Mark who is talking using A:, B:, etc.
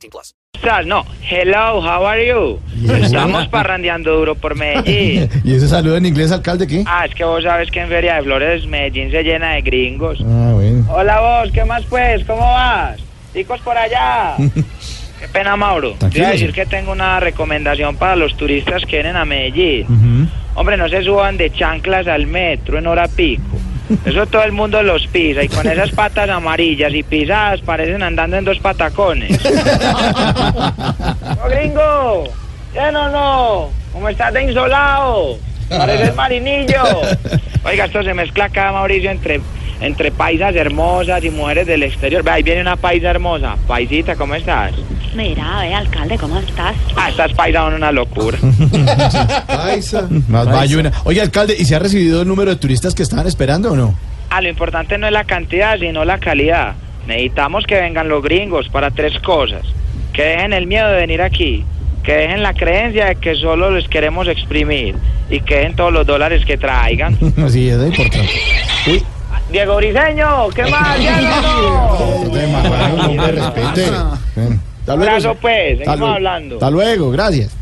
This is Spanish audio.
A: 18 plus.
B: No. Hello, how are you? Estamos parrandeando duro por Medellín.
C: ¿Y ese saludo en inglés, alcalde, qué?
B: Ah, es que vos sabes que en Feria de Flores Medellín se llena de gringos.
C: Ah, bueno.
B: Hola vos, ¿qué más pues? ¿Cómo vas? Chicos por allá. Qué pena, Mauro. Te iba a decir que tengo una recomendación para los turistas que vienen a Medellín. Hombre, no se suban de chanclas al metro en hora pico. Eso todo el mundo los pisa y con esas patas amarillas y pisadas parecen andando en dos patacones. ¡Oh, gringo! ¿Bien o no? ¿Cómo estás de insolado? Pareces marinillo. Oiga, esto se mezcla acá, Mauricio, entre, entre paisas hermosas y mujeres del exterior. Ve, ahí viene una paisa hermosa. Paisita, ¿cómo estás?
D: Mira, ver, alcalde, ¿cómo estás?
B: Ah, estás paisa son una locura.
C: Más bayuna. Oye, alcalde, ¿y se ha recibido el número de turistas que estaban esperando o no?
B: Ah, lo importante no es la cantidad, sino la calidad. Necesitamos que vengan los gringos para tres cosas. Que dejen el miedo de venir aquí. Que dejen la creencia de que solo les queremos exprimir. Y que dejen todos los dólares que traigan.
C: Sí, eso es importante. Uy,
B: Diego Briseño, ¿qué más? ¡Diego!
C: Hasta luego.
B: Abrazo, pues. Seguimos hablando.
C: Hasta luego, gracias.